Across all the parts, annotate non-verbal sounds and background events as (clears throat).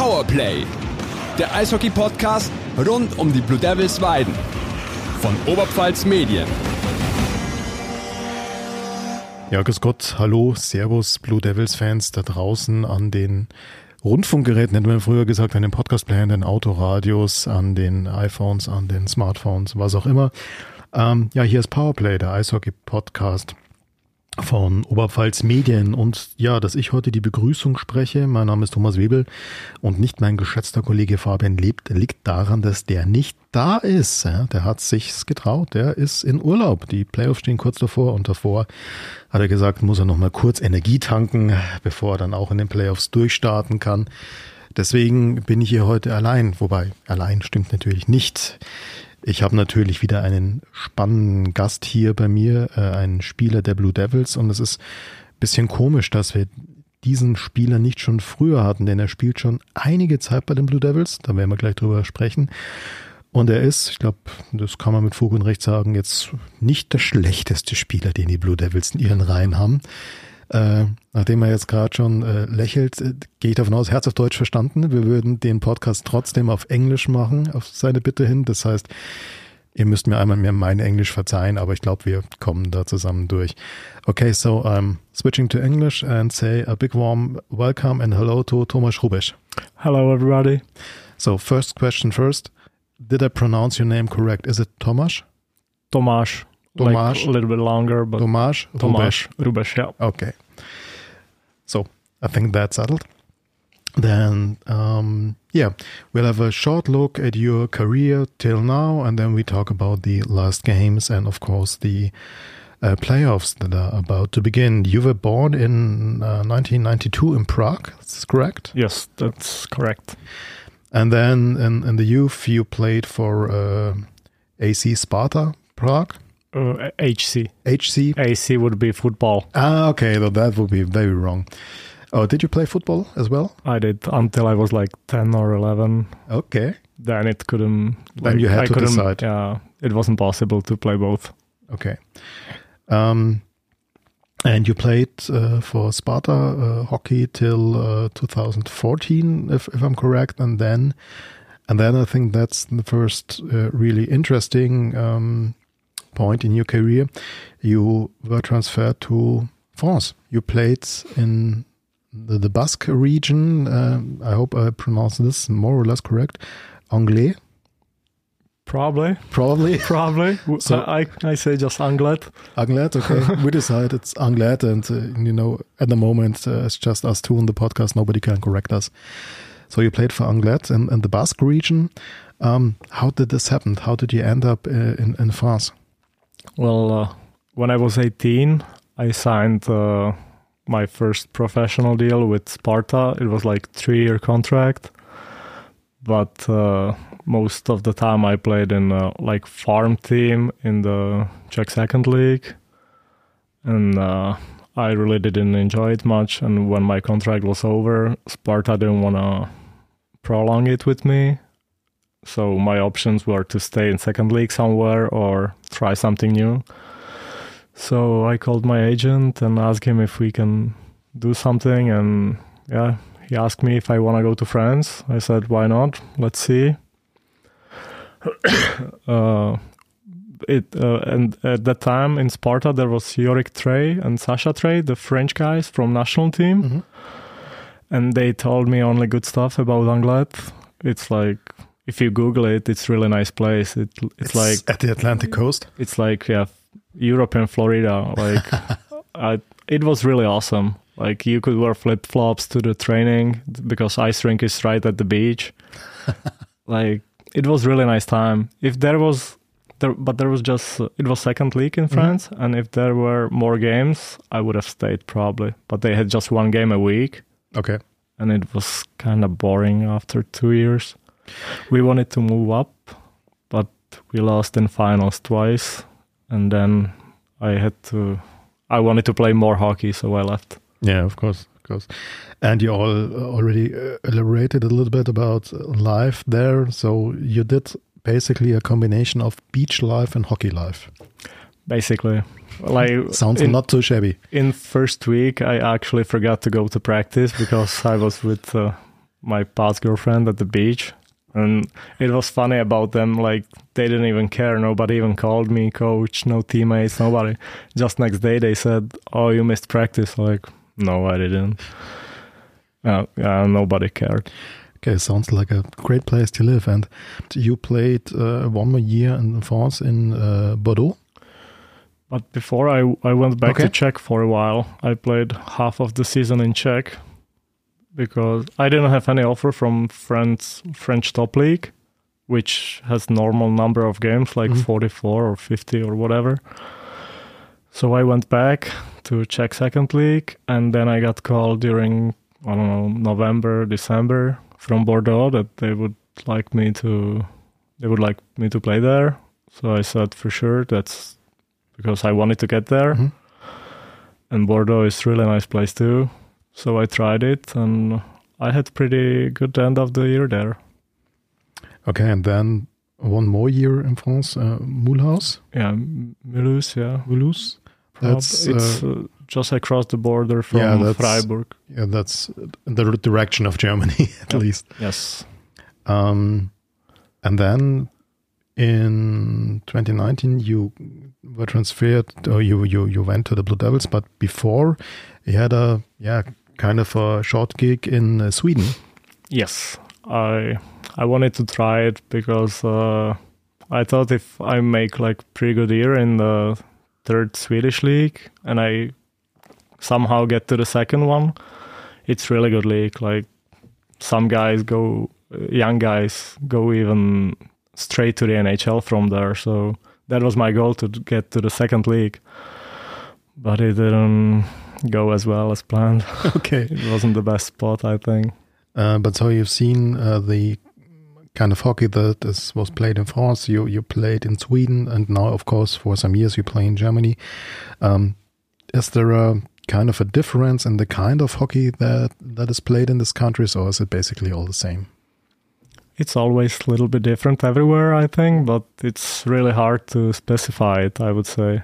Powerplay, der Eishockey-Podcast rund um die Blue Devils Weiden. Von Oberpfalz Medien. Ja, grüß Gott, hallo, Servus, Blue Devils Fans da draußen an den Rundfunkgeräten, hätten wir früher gesagt, an den Podcast-Playern, den Autoradios, an den iPhones, an den Smartphones, was auch immer. Ähm, ja, hier ist Powerplay, der Eishockey-Podcast von Oberpfalz Medien und ja, dass ich heute die Begrüßung spreche. Mein Name ist Thomas Webel und nicht mein geschätzter Kollege Fabian lebt, liegt daran, dass der nicht da ist. Der hat sich's getraut. Der ist in Urlaub. Die Playoffs stehen kurz davor und davor hat er gesagt, muss er noch mal kurz Energie tanken, bevor er dann auch in den Playoffs durchstarten kann. Deswegen bin ich hier heute allein, wobei allein stimmt natürlich nicht. Ich habe natürlich wieder einen spannenden Gast hier bei mir, äh, einen Spieler der Blue Devils und es ist ein bisschen komisch, dass wir diesen Spieler nicht schon früher hatten, denn er spielt schon einige Zeit bei den Blue Devils, da werden wir gleich drüber sprechen. Und er ist, ich glaube, das kann man mit Fug und Recht sagen, jetzt nicht der schlechteste Spieler, den die Blue Devils in ihren Reihen haben. Äh, nachdem er jetzt gerade schon äh, lächelt, äh, gehe ich davon aus, Herz auf Deutsch verstanden. Wir würden den Podcast trotzdem auf Englisch machen, auf seine Bitte hin. Das heißt, ihr müsst mir einmal mehr mein Englisch verzeihen, aber ich glaube, wir kommen da zusammen durch. Okay, so I'm switching to English and say a big warm welcome and hello to Thomas Rubesch. Hello, everybody. So first question first. Did I pronounce your name correct? Is it Tomasz? Tomasz. Tomáš. Like a little bit longer, but Tomáš? Tomáš. Rubeš, yeah. Okay. So I think that's settled. Then, um, yeah, we'll have a short look at your career till now, and then we talk about the last games and, of course, the uh, playoffs that are about to begin. You were born in uh, 1992 in Prague, is correct? Yes, that's correct. And then in, in the youth, you played for uh, AC Sparta Prague. Uh, HC. HC. AC would be football. Ah, okay, though that would be very wrong. Oh, did you play football as well? I did until I was like 10 or 11. Okay. Then it couldn't. Then you had I to decide. Yeah, it wasn't possible to play both. Okay. Um, and you played uh, for Sparta uh, hockey till uh, 2014, if, if I'm correct, and then, and then I think that's the first uh, really interesting um, point in your career. You were transferred to France. You played in the, the Basque region. Um, I hope I pronounced this more or less correct. Anglais, Probably. probably. (laughs) Probably. So- I, I say just Anglet. Anglet, okay. (laughs) we decide it's Anglet, and uh, you know, at the moment, uh, it's just us two on the podcast. Nobody can correct us. So you played for Anglet in, in the Basque region. Um, how did this happen? How did you end up uh, in, in France? Well, uh, when I was 18, I signed uh, my first professional deal with Sparta. It was like three year contract, but uh, most of the time I played in uh, like farm team in the Czech Second League, and uh, I really didn't enjoy it much. And when my contract was over, Sparta didn't want to prolong it with me. So my options were to stay in second league somewhere or try something new. So I called my agent and asked him if we can do something. And yeah, he asked me if I want to go to France. I said, why not? Let's see. (coughs) uh, it uh, and at that time in Sparta there was Yorick Treille and Sacha Treille, the French guys from national team, Mhm. and they told me only good stuff about Anglet. It's like if you Google it, it's really nice place. It, it's, like at the Atlantic coast. it's like yeah, Europe and Florida. Like (laughs) I, it was really awesome. Like you could wear flip flops to the training because ice rink is right at the beach. (laughs) like it was really nice time. If there was there, but there was just it was second league in mm-hmm. France, and if there were more games, I would have stayed probably. But they had just one game a week, Okay. and it was kind of boring after two years. We wanted to move up, but we lost in finals twice, and then I had to. I wanted to play more hockey, so I left. Yeah, of course, of course. And you all already uh, elaborated a little bit about life there. So you did basically a combination of beach life and hockey life. Basically, like Sounds in, not too shabby. in first week, I actually forgot to go to practice because I was with uh, my past girlfriend at the beach. And it was funny about them. Like they didn't even care. Nobody even called me coach. No teammates. Nobody. Just next day they said, "Oh, you missed practice." Like, no, I didn't. Uh, yeah, nobody cared. Okay, sounds like a great place to live. And you played uh, one more year in France in uh, Bordeaux. But before I I went back Okay. to Czech for a while. I played half of the season in Czech because I didn't have any offer from French French top league, which has normal number of games like Mhm. 44 or 50 or whatever. So I went back to Czech second league, and then I got called during I don't know November December from Bordeaux that they would like me to they would like me to play there. So I said for sure that's because I wanted to get there. Mhm. And Bordeaux is really nice place too. So I tried it and I had pretty good end of the year there. Okay, and then one more year in France, uh, Mulhouse. Yeah, Mulhouse, yeah. Mulhouse. That's, it's uh, just across the border from Yeah, Freiburg. Yeah, that's the direction of Germany, (laughs) at Yep. least. Yes. Um, and then in 2019, you were transferred, or you, you, you went to the Blue Devils, but before you had a, yeah, kind of a short gig in uh, Sweden. Yes. I I wanted to try it because uh, I thought if I make like pretty good year in the third Swedish league and I somehow get to the second one, it's really good league. Like some guys go, young guys go even straight to the NHL from there. So that was my goal to get to the second league, but it didn't go as well as planned. (laughs) Okay. it wasn't the best spot, I think. Uh, but so you've seen uh, the kind of hockey that is, was played in France. You you played in Sweden, and now, of course, for some years you play in Germany. Um, is there a kind of a difference in the kind of hockey that that is played in these countries, or is it basically all the same? It's always a little bit different everywhere, I think, but it's really hard to specify it, I would say.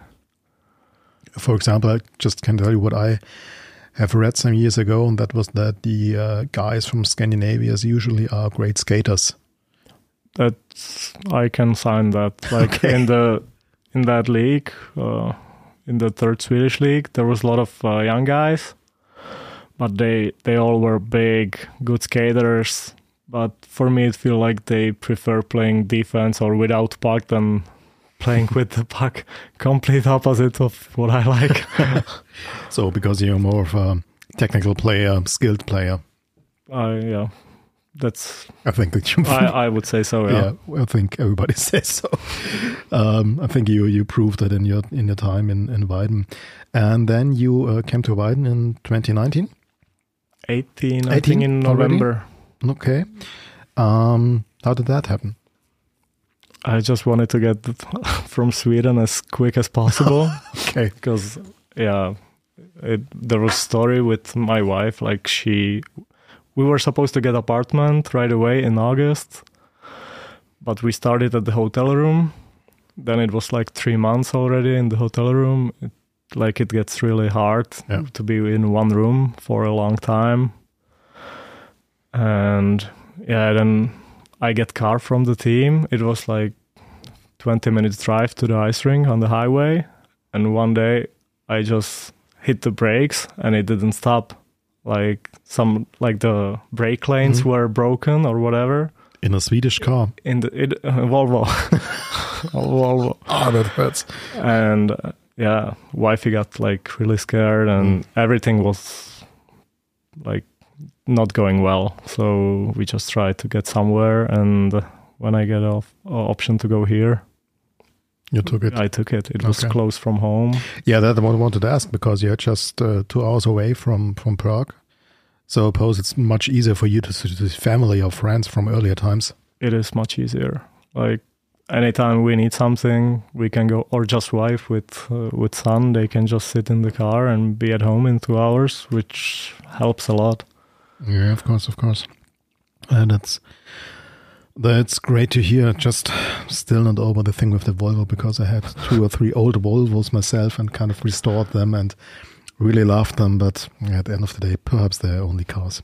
For example, I just can tell you what I have read some years ago, and that was that the uh, guys from Scandinavia usually are great skaters. That I can sign that. (laughs) Like Okay. in the in that league, uh, in the third Swedish league, there was a lot of uh, young guys, but they they all were big, good skaters. But for me, it feel like they prefer playing defense or without puck than playing with the puck. Complete opposite of what I like. (laughs) So because you're more of a technical player, skilled player, I yeah, that's I think that you. I, (laughs) I would say so. Yeah. yeah, I think everybody (laughs) says so. Um, I think you you proved that in your in your time in in Weiden, and then you uh, came to Weiden in 2019. 18, I 18 think in already? November. Okay, um, how did that happen? I just wanted to get (laughs) from Sweden as quick as possible (laughs) Okay, because yeah, it, there was story with my wife. Like she, we were supposed to get apartment right away in August, but we started at the hotel room. Then it was like three months already in the hotel room. It, like it gets really hard Yeah. to be in one room for a long time. And yeah, then I get car from the team. It was like 20 minutes drive to the ice rink on the highway. And one day I just hit the brakes and it didn't stop. Like some, like the brake lanes Mhm. were broken or whatever. in a Swedish car. In the it, uh, (laughs) Volvo, Volvo, Ah, that hurts. and uh, yeah, wifey got like really scared, and everything was like not going well. So we just tried to get somewhere, and when I get off uh, option to go here, You took it. I took it. It was Okay. close from home. Yeah, that I wanted to ask because you're just uh, two hours away from from Prague. So I suppose it's much easier for you to see to see family or friends from earlier times. It is much easier. Like anytime we need something, we can go, or just wife with uh, with son, they can just sit in the car and be at home in two hours, which helps a lot. Yeah, of course, of course. And that's that's great to hear. Just still not over the thing with the Volvo because I had two or three old Volvos myself and kind of restored them and really loved them. But at the end of the day, perhaps they're only cars.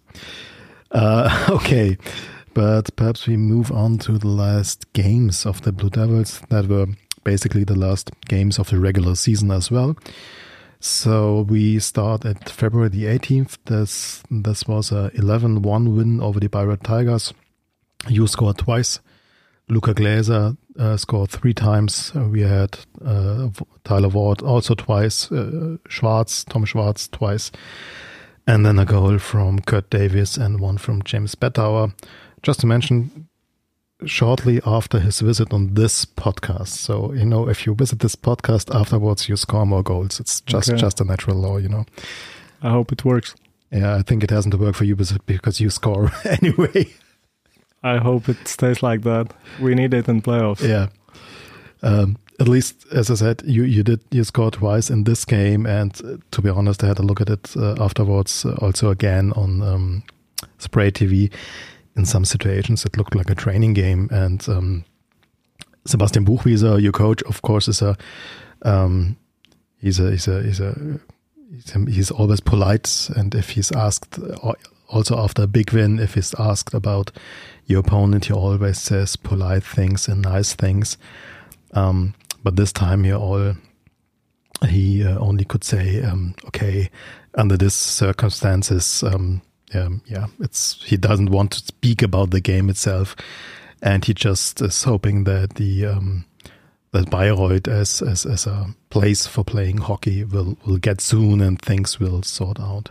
Uh, (laughs) okay, but perhaps we move on to the last games of the Blue Devils that were basically the last games of the regular season as well. So we start at February the 18th. This this was a 11-1 win over the Bayreuth Tigers. You scored twice. Luca Gläser uh, scored three times. We had uh, Tyler Ward also twice. Uh, Schwarz, Tom Schwarz twice. And then a goal from Kurt Davis and one from James Bettauer. Just to mention, shortly after his visit on this podcast. So, you know, if you visit this podcast afterwards, you score more goals. It's just, okay. just a natural law, you know. I hope it works. Yeah, I think it hasn't worked for you because you score (laughs) anyway. I hope it stays like that. We need it in playoffs. Yeah. Um, at least, as I said, you, you did you scored twice in this game, and uh, to be honest, I had a look at it uh, afterwards, uh, also again on um, Sprade TV in some situations it looked like a training game. And um, Sebastian Buchwieser, your coach, of course, is a um, he's a he's a he's a he's, always polite. And if he's asked, also after a big win, if he's asked about your opponent, he always says polite things and nice things. Um, but this time he all he uh, only could say, um, okay, under these circumstances, um, um, yeah, it's he doesn't want to speak about the game itself, and he just is hoping that the um, that Bayreuth as, as as a place for playing hockey will will get soon and things will sort out.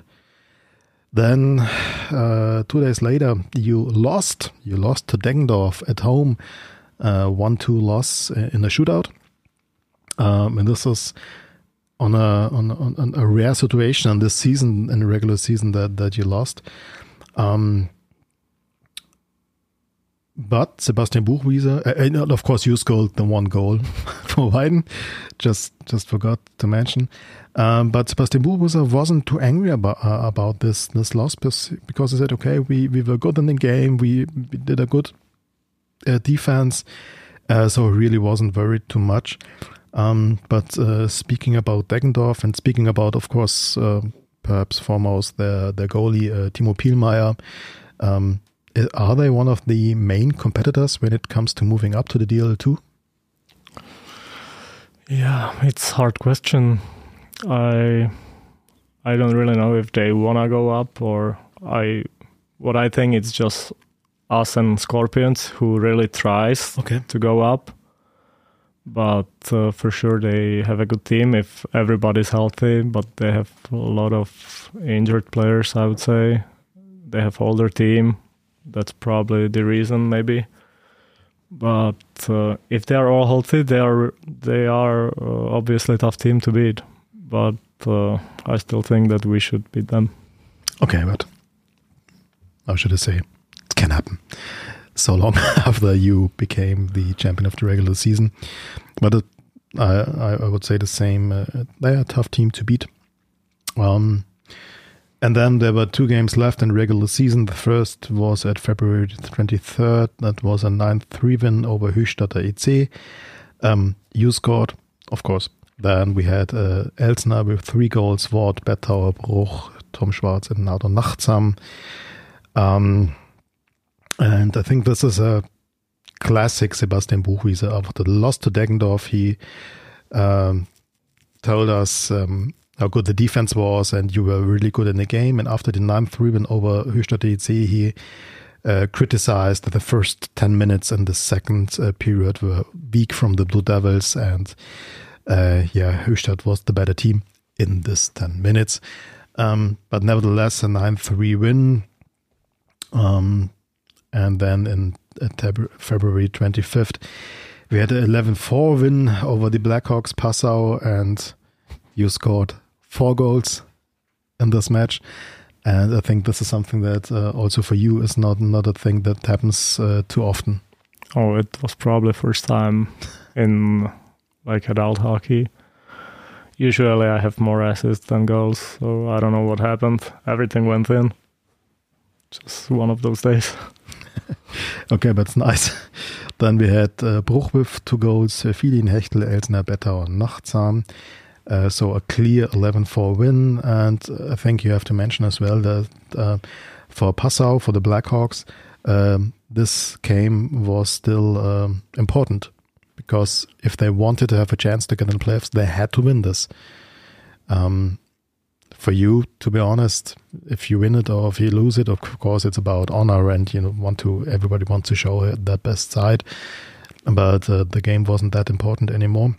Then uh, two days later, you lost. You lost to Deggendorf at home, uh, one two loss in a shootout, um, and this was on a on, on, a rare situation in this season in the regular season that that you lost. Um, but Sebastian Buchwieser, uh, uh of course, you scored the one goal (laughs) for Weiden. Just just forgot to mention. Um, but Sebastian Buchwieser wasn't too angry about uh, about this this loss because he said, "Okay, we we were good in the game. We, we did a good uh, defense, uh, so he really wasn't worried too much." Um, but uh, speaking about Deggendorf and speaking about, of course, uh, perhaps foremost their their goalie uh, Timo Pielmeier, um, are they one of the main competitors when it comes to moving up to the DEL2? Yeah, it's hard question. I I don't really know if they wanna go up or I. What I think it's just us and Scorpions who really tries okay. to go up but uh, for sure they have a good team if everybody's healthy but they have a lot of injured players i would say. They have older team. That's probably the reason maybe. But uh, if they are all healthy they are they are uh, obviously a tough team to beat. But uh, i still think that we should beat them. Okay but how should i say it? Can happen so long (laughs) after you became the champion of the regular season. But it, I, I would say the same. Uh, they are a tough team to beat. Um, and then there were two games left in regular season. The first was at February 23rd. That was a 9-3 win over Höchstadter EC. Um, you scored, of course. Then we had uh, Elsner with three goals, Ward, Bettauer, Bruch, Tom Schwarz, and Nardo Nagtzaam. Um, and I think this is a classic Sebastian Buchwieser. After the loss to Deggendorf, he um, told us um, how good the defense was and you were really good in the game. And after the 9 3 win over Höchstadt he uh, criticized that the first 10 minutes and the second uh, period were weak from the Blue Devils. And uh, yeah, Höchstadt was the better team in this 10 minutes. Um, but nevertheless, a 9 3 win. Um, and then in February 25th, we had an 11 4 win over the Blackhawks Passau, and you scored four goals in this match. And I think this is something that uh, also for you is not, not a thing that happens uh, too often. Oh, it was probably first time in like adult hockey. Usually I have more assists than goals, so I don't know what happened. Everything went in. Just one of those days. (laughs) (laughs) okay, that's nice. Then we had uh, Bruch with two goals, uh, Filin, Hechtel, Elsner, Better, and Nagtzaam. Uh, so a clear 11-4 win. And I think you have to mention as well that uh, For Passau, for the Blackhawks, um, this game was still um, important because if they wanted to have a chance to get in the playoffs, they had to win this. Um, for you, to be honest, if you win it or if you lose it, of course, it's about honor and you know want to everybody wants to show their best side. But uh, the game wasn't that important anymore.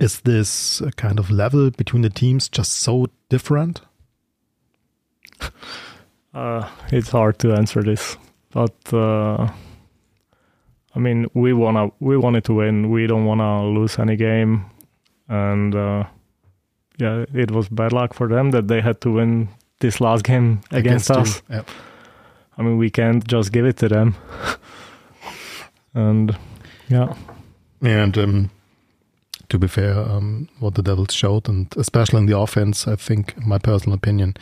Is this kind of level between the teams just so different? (laughs) Uh, it's hard to answer this, but uh, I mean, we wanna we wanted to win. We don't wanna lose any game, and uh, yeah, it was bad luck for them that they had to win this last game against, Against us. Yep. I mean, we can't just give it to them. (laughs) and yeah, And um, to be fair, um, what the Devils showed, and especially in the offense, I think, my personal opinion,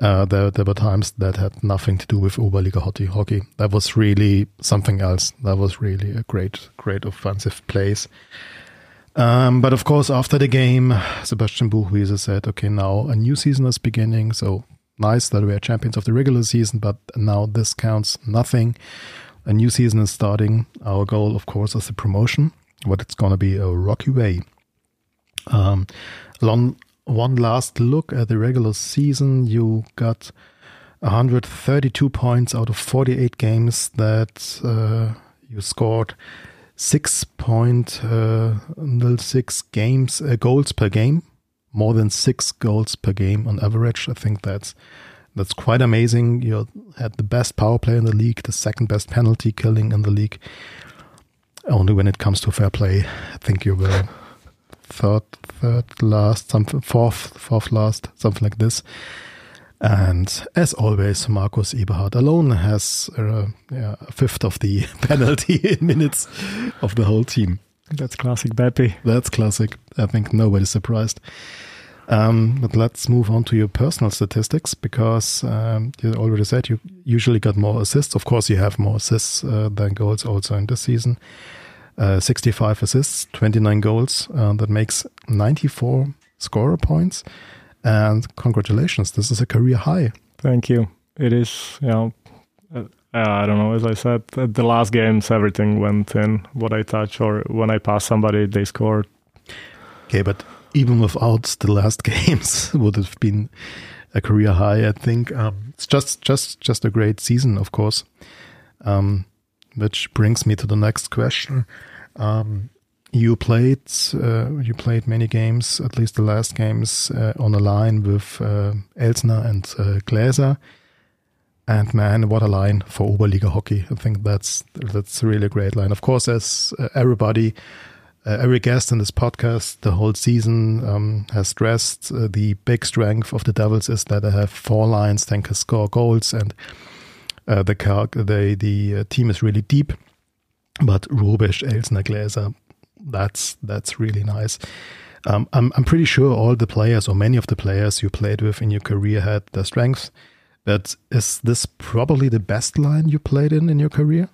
uh, there, there were times that had nothing to do with Oberliga hockey. hockey. That was really something else. That was really a great, great offensive plays. Um, but of course, after the game, Sebastian Buchwieser said, okay, now a new season is beginning. So nice that we are champions of the regular season, but now this counts nothing. A new season is starting. Our goal, of course, is the promotion, but it's going to be a rocky way. Um, long, one last look at the regular season. You got 132 points out of 48 games that uh, you scored 6.06 games uh, goals per game, more than six goals per game on average. I think that's that's quite amazing. You had the best power play in the league, the second best penalty killing in the league. Only when it comes to fair play, I think you were third, third last, something fourth, fourth last, something like this. And as always, Markus Eberhard alone has uh, yeah, a fifth of the (laughs) penalty in (laughs) minutes of the whole team. that's classic Beppe. That's classic. I think nobody's surprised. Um, but let's move on to your personal statistics because um, you already said you usually got more assists. Of course, you have more assists uh, than goals also in this season. Uh, 65 assists, 29 goals. Uh, that makes 94 scorer points. And congratulations, this is a career high. Thank you. It is, you know, uh, I don't know. As I said, at the last games, everything went in. What I touch or when I pass somebody, they scored. Okay, but even without the last (laughs) games, would have been a career high. I think um, it's just just just a great season, of course. Um, which brings me to the next question. Um, you played uh, you played many games, at least the last games, uh, on a line with uh, Elsner and uh, Gläser. And man, what a line for Oberliga hockey! I think that's that's really a great line. Of course, as uh, everybody uh, every guest in this podcast the whole season um, has stressed uh, the big strength of the Devils is that they have four lines that can score goals and the the team is really deep. But Rubisch, Elsner, Gläser, that's that's really nice. Um, I'm I'm pretty sure all the players or many of the players you played with in your career had their strengths. But is this probably the best line you played in in your career?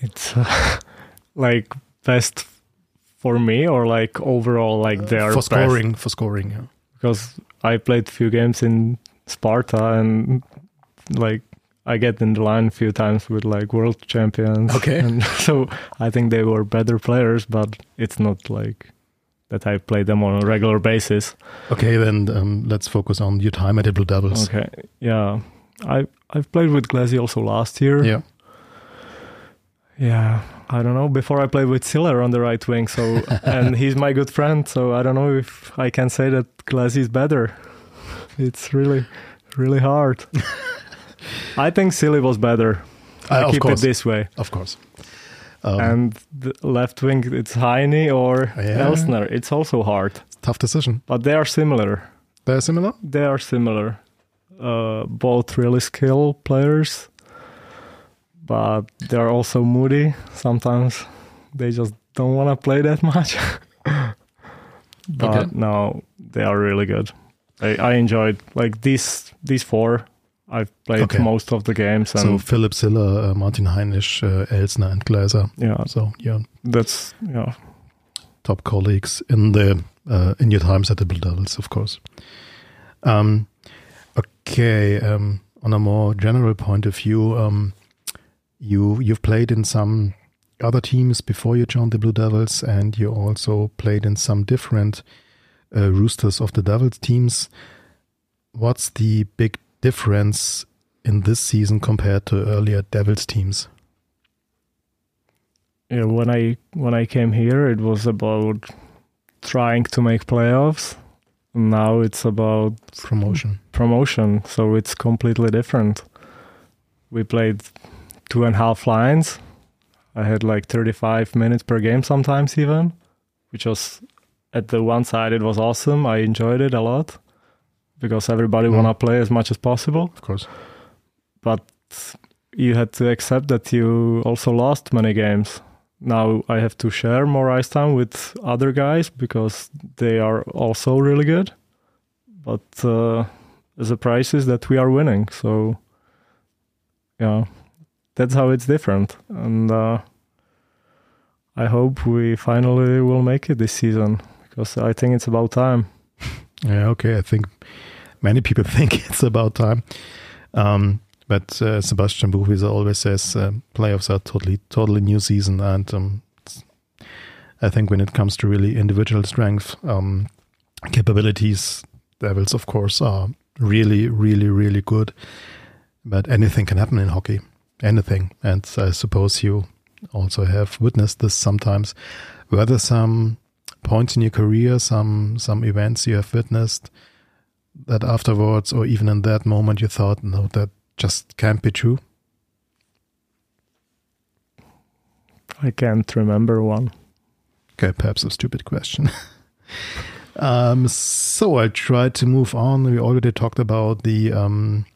It's uh, (laughs) like best for me or like overall, like they are for best? scoring, for scoring. Yeah. because I played a few games in Sparta and like I get in the line a few times with like world champions. Okay. And (laughs) so I think they were better players, but it's not like that I play them on a regular basis. Okay, then um, let's focus on your time at the Blue Devils. Okay. Yeah. I I've played with Glazy also last year. Yeah. Yeah. I don't know. Before I played with Siller on the right wing, so (laughs) and he's my good friend, so I don't know if I can say that Glazy is better. It's really, really hard. (laughs) I think Silly was better. I Uh, keep course. it this way. Of course. Um, and the left wing, it's Heine or Yeah. Elsner. It's also hard, tough decision. but they are similar. They're similar. They are similar. Uh, both really skilled players, but they're also moody. Sometimes they just don't want to play that much. (laughs) but Okay. no, they are really good. I, I enjoyed like these these four. I've played Okay. most of the games, and so Philip Siller, uh, Martin Heinisch, uh, Elsner, and Gleiser. yeah, So yeah, that's yeah. top colleagues in the uh, in your times at the Blue Devils, of course. Um, Okay, um, on a more general point of view, um, you you've played in some other teams before you joined the Blue Devils, and you also played in some different uh, Roosters of the Devils teams. What's the big difference in this season compared to earlier Devils teams? Yeah, when I when I came here, it was about trying to make playoffs. Now it's about Promotion. promotion, so it's completely different. We played two and a half lines. I had like 35 minutes per game sometimes even, which was at the one side it was awesome. I enjoyed it a lot because everybody Mm. wanna play as much as possible. Of course. But you had to accept that you also lost many games. Now I have to share more ice time with other guys because they are also really good. But uh, the price is that we are winning. So, yeah, that's how it's different. And uh, I hope we finally will make it this season because I think it's about time. (laughs) Yeah, okay. I think many people (laughs) think it's about time. Um, but uh, Sebastian Buchwieser always says uh, playoffs are totally, totally new season. And um, I think when it comes to really individual strength, um, capabilities, Devils, of course, are really, really, really good. But anything can happen in hockey. Anything. And I suppose you also have witnessed this sometimes. Were there some points in your career, some some events you have witnessed that afterwards or even in that moment you thought, no, that just can't be true? I can't remember one. Okay, perhaps a stupid question. (laughs) um, so I tried to move on. We already talked about the um,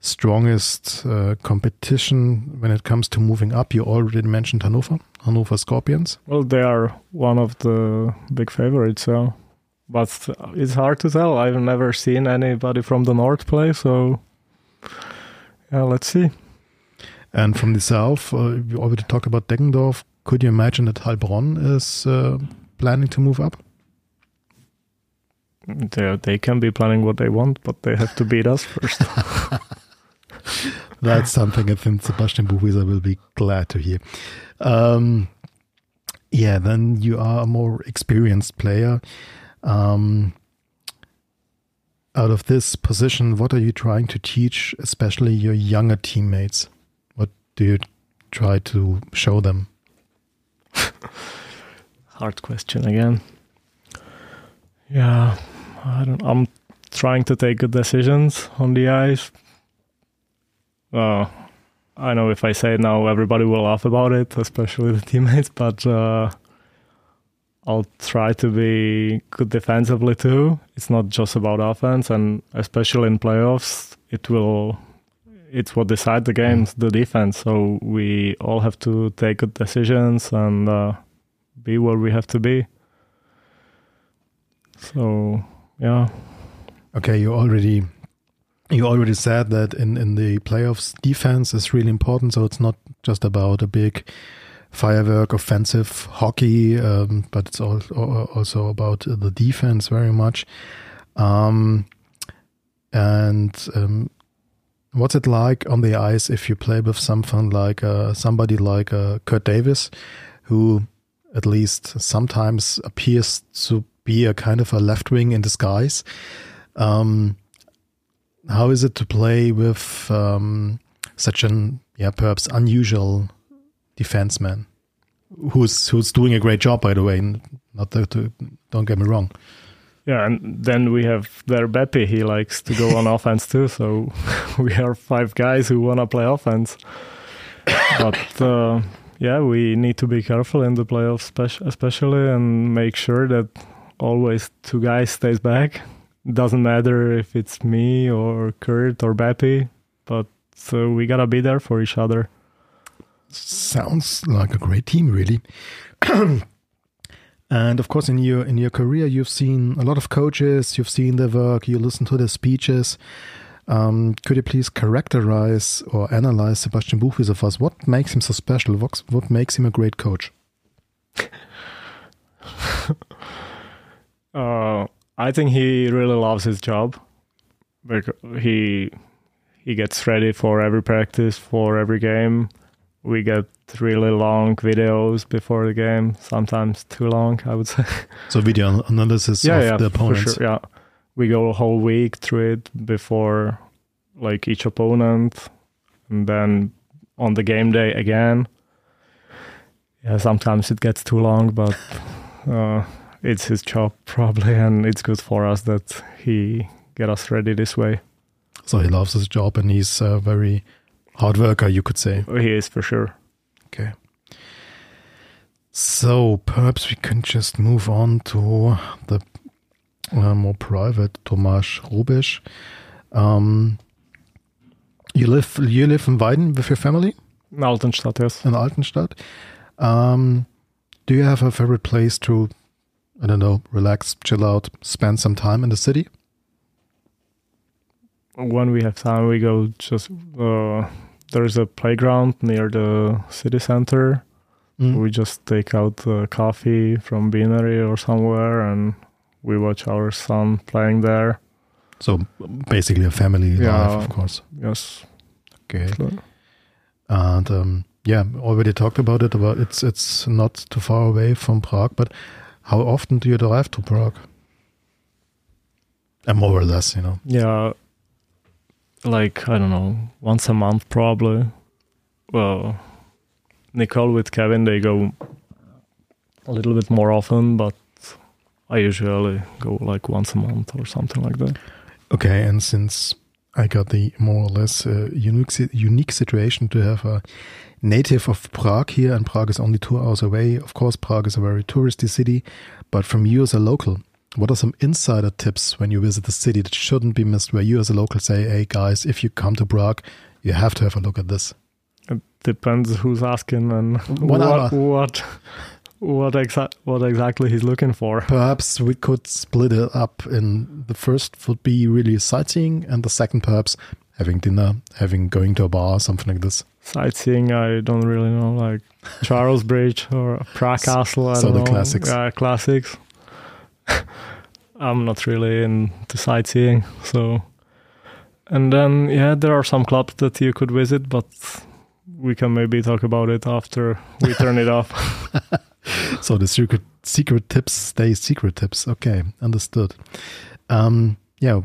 strongest uh, competition when it comes to moving up. You already mentioned Hannover, Hannover Scorpions. Well, they are one of the big favorites, so. But it's hard to tell. I've never seen anybody from the north play, so yeah, let's see. And from the south, uh, we already talked about Deggendorf. Could you imagine that Heilbronn is uh, planning to move up? They, they can be planning what they want, but they have to beat us first. (laughs) (laughs) That's something I think Sebastian Buchwieser will be glad to hear. Um, yeah, then you are a more experienced player. Um, out of this position, what are you trying to teach, especially your younger teammates? What do you try to show them? (laughs) Hard question again. Yeah, I don't. I'm trying to take good decisions on the ice. Uh, I know if I say it now, everybody will laugh about it, especially the teammates. (laughs) But uh, I'll try to be good defensively too. It's not just about offense, and especially in playoffs, it will. It's what decide the games, the defense. So we all have to take good decisions and. Uh, be where we have to be. So yeah, Okay, you already you already said that in in the playoffs, defense is really important. So it's not just about a big firework offensive hockey, um, but it's al- al- also about the defense very much. Um, and um, what's it like on the ice if you play with something like uh, somebody like uh, Kurt Davis, who at least sometimes appears to be a kind of a left wing in disguise? Um, how is it to play with um, such an yeah perhaps unusual defenseman who's who's doing a great job by the way? Not to, don't get me wrong. yeah, and then we have their Beppe. He likes to go on (laughs) offense too. So (laughs) we are five guys who wanna play offense. But (coughs) uh, yeah, we need to be careful in the playoffs, especially, and make sure that always two guys stays back. Doesn't matter if it's me or Kurt or Beppe, but so we gotta be there for each other. Sounds like a great team, really. (clears throat) and of course, in your in your career, you've seen a lot of coaches. You've seen their work. You listen to their speeches. Um, could you please characterize or analyze Sebastian Buchwieser for us? What makes him so special? What, what makes him a great coach? (laughs) Uh, I think he really loves his job Becau- He he gets ready for every practice, for every game. We get really long videos before the game, sometimes too long, I would (laughs) say. So video analysis yeah, of yeah, the for opponents. sure. Yeah, we go a whole week through it before like each opponent, and then on the game day again. Yeah, sometimes it gets too long, but (laughs) uh, it's his job (laughs) probably, and it's good for us that he get us ready this way. So he loves his job and he's a very hard worker, you could say. He is for sure. Okay. So perhaps we can just move on to the uh, more private Tomáš Rubisch. Um, you live you live in Weiden with your family In Altenstadt, yes. in Altenstadt. Um, do you have a favorite place to, I don't know, relax, chill out, spend some time in the city? When we have time, we go just. Uh, there's a playground near the city center. Mm. We just take out uh, coffee from Beanery or somewhere, and we watch our son playing there. So basically a family Yeah. life, of course. Yes. Okay. And um, yeah, already talked about it. About it's it's not too far away from Prague, but how often do you drive to Prague? And more or less, you know. Yeah. Like, I don't know, once a month probably. Well, Nicole with Kevin, they go a little bit more often, but I usually go like once a month or something like that. Okay, and since I got the more or less uh, unique unique situation to have a native of Prague here, and Prague is only two hours away. Of course, Prague is a very touristy city, but from you as a local, what are some insider tips when you visit the city that shouldn't be missed? Where you as a local say, "Hey guys, if you come to Prague, you have to have a look at this." It depends who's asking and (laughs) what what what, exa- what exactly he's looking for. Perhaps we could split it up in the first would be really sightseeing, and the second perhaps having dinner, having going to a bar, something like this. Sightseeing, I don't really know, like Charles Bridge or Prague Castle. I so the know. classics. Classics. I'm not really into sightseeing, so. And then, yeah, there are some clubs that you could visit, but we can maybe talk about it after we turn it off. (laughs) So the secret secret tips stay secret tips. Okay, understood. Um, yeah.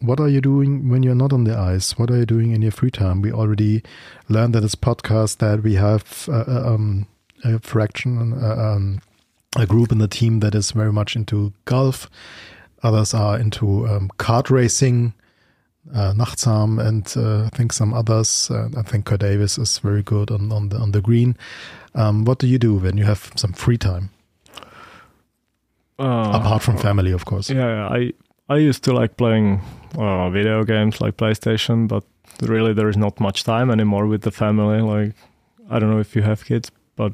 What are you doing when you're not on the ice? What are you doing in your free time? We already learned that this podcast that we have uh, uh, um, a fraction, uh, um, a group in the team that is very much into golf. Others are into um, kart racing, uh, Nagtzaam, and uh, I think some others. Uh, I think Kurt Davis is very good on, on the on the green. Um, what do you do when you have some free time Uh, apart from family, of course? Yeah, yeah, I I used to like playing uh, video games like PlayStation, but really there is not much time anymore with the family. Like I don't know if you have kids, but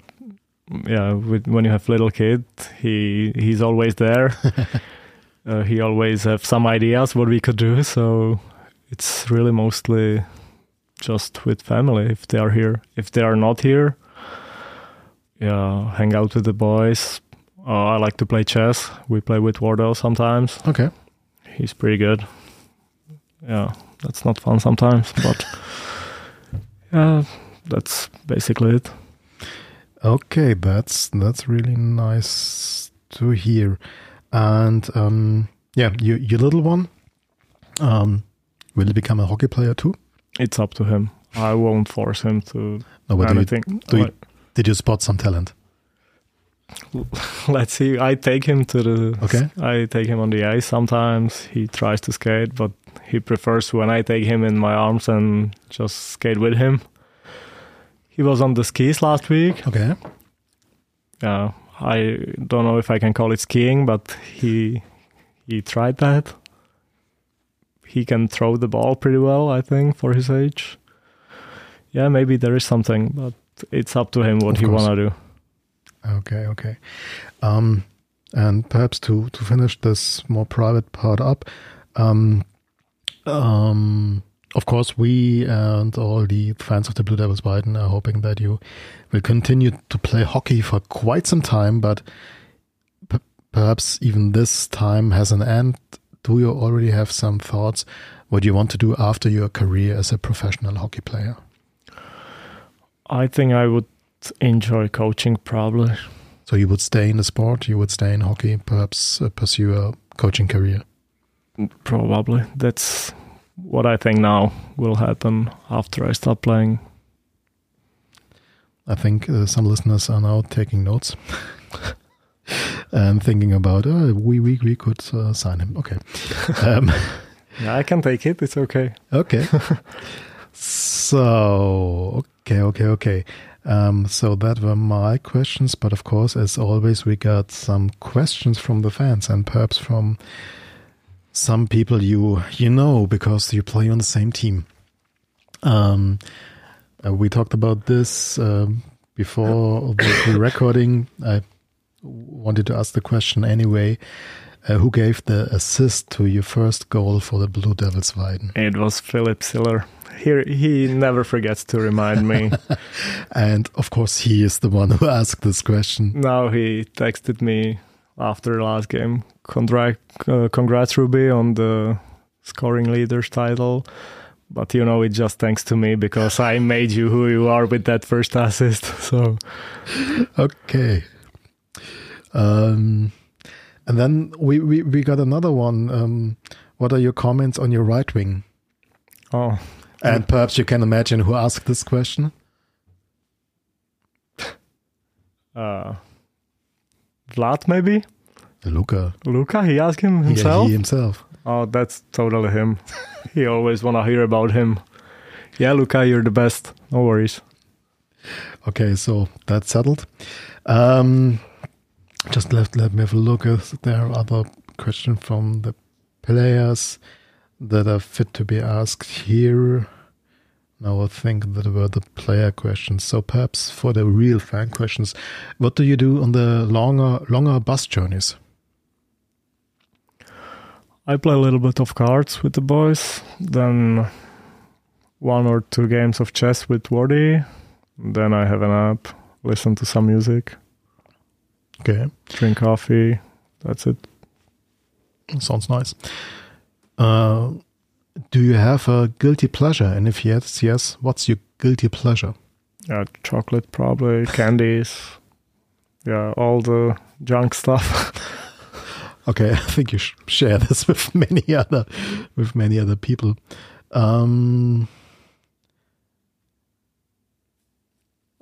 yeah, with, when you have little kid, he he's always there. (laughs) uh, he always have some ideas what we could do. So it's really mostly just with family if they are here. If they are not here, yeah, hang out with the boys. Uh, I like to play chess. We play with Wardell sometimes. Okay. He's pretty good. Yeah, that's not fun sometimes, but (laughs) yeah, that's basically it. Okay, that's that's really nice to hear. And um, yeah, you, your little one, um, will he become a hockey player too? It's up to him. I won't force him to No, but do you, anything. do you- Like, did you spot some talent? (laughs) let's see. I take him to the. Okay. I take him on the ice sometimes. He tries to skate, but he prefers when I take him in my arms and just skate with him. He was on the skis last week. Okay. Yeah, I don't know if I can call it skiing, but he he tried that. He can throw the ball pretty well, I think, for his age. Yeah, maybe there is something, but it's up to him what Of he wanna do. Okay, okay. Um, and perhaps to to finish this more private part up, um, um, of course, we and all the fans of the Blue Devils Weiden are hoping that you will continue to play hockey for quite some time, but p- perhaps even this time has an end do you already have some thoughts what you want to do after your career as a professional hockey player? I think I would enjoy coaching probably. So you would stay in the sport, you would stay in hockey, perhaps uh, pursue a coaching career. Probably. That's what I think now will happen after I stop playing. I think uh, some listeners are now taking notes (laughs) and thinking about, oh, we we we could uh, sign him. Okay. (laughs) Um, yeah, I can take it. It's okay. Okay. (laughs) so okay, okay, okay. Um, so that were my questions, but of course, as always, we got some questions from the fans and perhaps from some people you you know because you play on the same team. Um, uh, we talked about this uh, before the, the, recording. I wanted to ask the question anyway. Uh, who gave the assist to your first goal for the Blue Devils Weiden? It was Philip Siller. He, he never forgets to remind me. (laughs) and of course, he is the one who (laughs) asked this question. Now he texted me after the last game. Congrats, uh, congrats, Ruby, on the scoring leaders title. But you know, it just thanks to me because I made you who you are with that first assist. (laughs) So, okay. Um, and then we, we, we got another one. Um, what are your comments on your right wing? Oh. And perhaps you can imagine who asked this question. (laughs) Uh, Vlad, maybe? Luca. Luca? He asked him himself? Yeah, he himself. Oh, that's totally him. (laughs) he always want to hear about him. Yeah, Luca, you're the best. No worries. Okay, so that's settled. Um, just let, let me have a look. If there are other questions from the players that are fit to be asked here. Now I think that were the player questions. So perhaps for the real fan questions, what do you do on the longer longer bus journeys? I play a little bit of cards with the boys, then one or two games of chess with Wardy. Then I have an app, listen to some music. Okay. Drink coffee. That's it. Sounds nice. Uh, do you have a guilty pleasure? And if yes, yes, what's your guilty pleasure? Yeah, chocolate probably, (laughs) candies. Yeah, all the junk stuff. (laughs) okay, I think you share this (laughs) with many other with many other people. Um,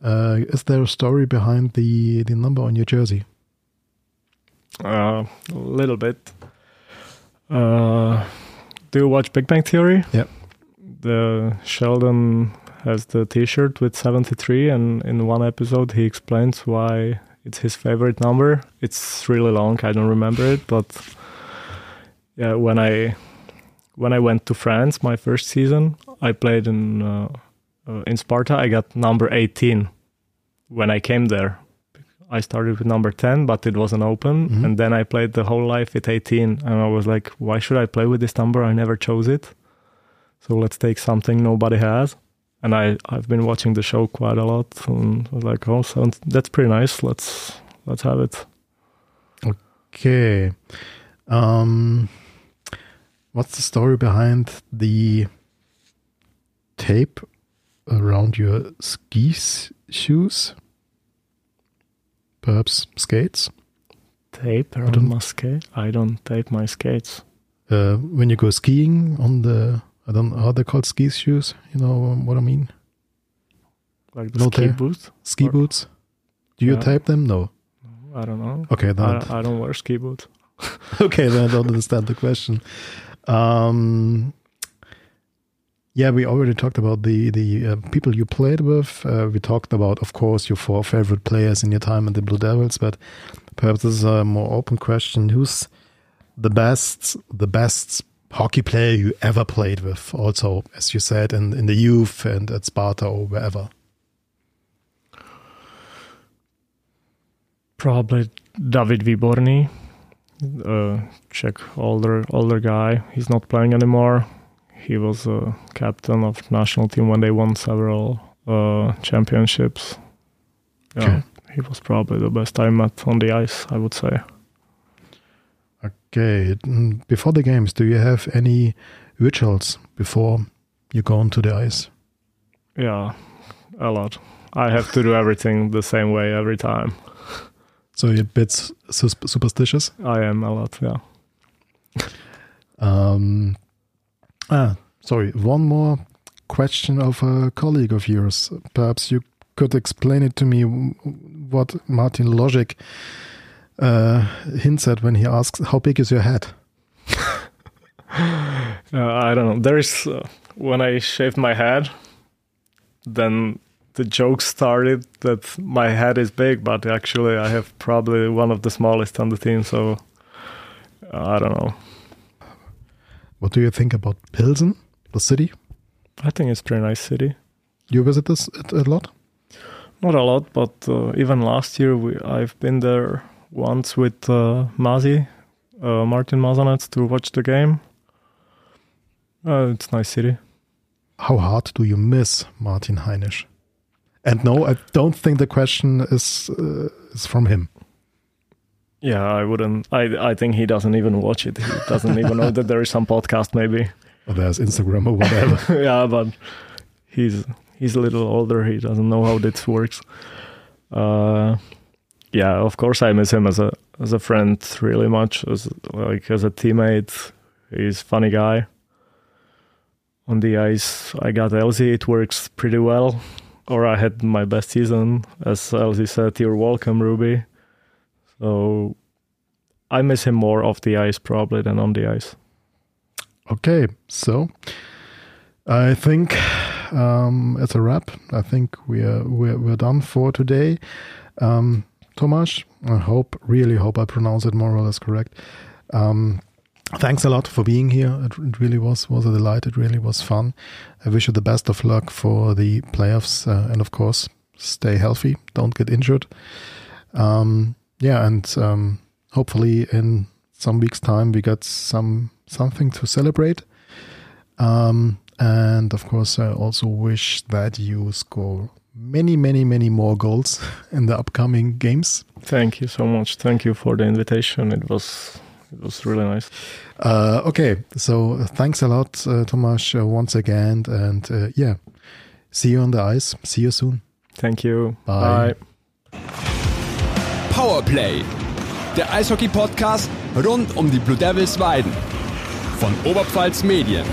uh, is there a story behind the the number on your jersey? Uh, a little bit. Uh, do you watch Big Bang Theory? Yeah. The Sheldon has the T-shirt with 73, and in one episode he explains why it's his favorite number. It's really long. I don't remember it, but yeah, when I when I went to France, my first season, I played in uh, uh, in Sparta. I got number 18 when I came there I started with number 10, but it wasn't open. Mm-hmm. And then I played the whole life with 18. And I was like, why should I play with this number? I never chose it. So let's take something nobody has. And I, I've been watching the show quite a lot. And I was like, oh, sounds, that's pretty nice. Let's, let's have it. Okay. Um, what's the story behind the tape around your skis shoes? Perhaps skates. Tape around my skate? I don't tape my skates. Uh, when you go skiing on the, I don't know, how they called ski shoes. You know what I mean? Like the no ski tape? boots? Ski or? boots. Do you yeah. tape them? No. I don't know. Okay, then I, I don't wear ski boots. (laughs) okay, then I don't (laughs) understand the question. Um, yeah, we already talked about the the uh, people you played with. Uh, we talked about, of course, your four favorite players in your time in the Blue Devils. But perhaps this is a more open question: Who's the best the best hockey player you ever played with? Also, as you said, in in the youth and at Sparta or wherever. Probably David Výborný, uh, Czech older older guy. He's not playing anymore he was a captain of national team when they won several uh, championships. Yeah, okay. he was probably the best I met on the ice, I would say. Okay. Before the games, do you have any rituals before you go onto the ice? Yeah, a lot. I have to do everything the same way every time. (laughs) So you're a bit superstitious. I am a lot, yeah. Um, ah, sorry. One more question of a colleague of yours. Perhaps you could explain it to me what Martin Logic uh, hints at when he asks, "How big is your head?" (laughs) Uh, I don't know. There is uh, when I shaved my head, then the joke started that my head is big, but actually I have probably one of the smallest on the team. So uh, I don't know. What do you think about Pilsen, the city? I think it's a pretty nice city. You visit this it a lot? Not a lot, but uh, even last year we, I've been there once with uh, Mazi, uh, Martin Mazanec, to watch the game. Uh, it's a nice city. How hard do you miss Martin Heinisch? And no, I don't think the question is uh, is from him. Yeah, I wouldn't. I I think he doesn't even watch it. He doesn't even know that there is some podcast, maybe. (laughs) Or there's Instagram or whatever. (laughs) yeah, but he's he's a little older. He doesn't know how this works. Uh, yeah, of course I miss him as a as a friend really much. As like as a teammate, he's a funny guy. On the ice, I got Elsie. It works pretty well. Or I had my best season, as Elsie said. You're welcome, Ruby. So I miss him more off the ice probably than on the ice. Okay, so I think um, it's a wrap. I think we are we're, we're done for today. Um, Tomáš, I hope, really hope I pronounce it more or less correct. Um, thanks a lot for being here. It, it really was was a delight. It really was fun. I wish you the best of luck for the playoffs, uh, and of course, stay healthy. Don't get injured. Um, yeah, and um, hopefully in some weeks' time we got some something to celebrate. Um, and of course, I also wish that you score many, many, many more goals (laughs) in the upcoming games. Thank you so much. Thank you for the invitation. It was it was really nice. Uh, okay, so thanks a lot, uh, Tomáš, uh, once again, and uh, yeah, see you on the ice. See you soon. Thank you. Bye. Bye. Powerplay, der Eishockey-Podcast rund um die Blue Devils Weiden von Oberpfalz Medien.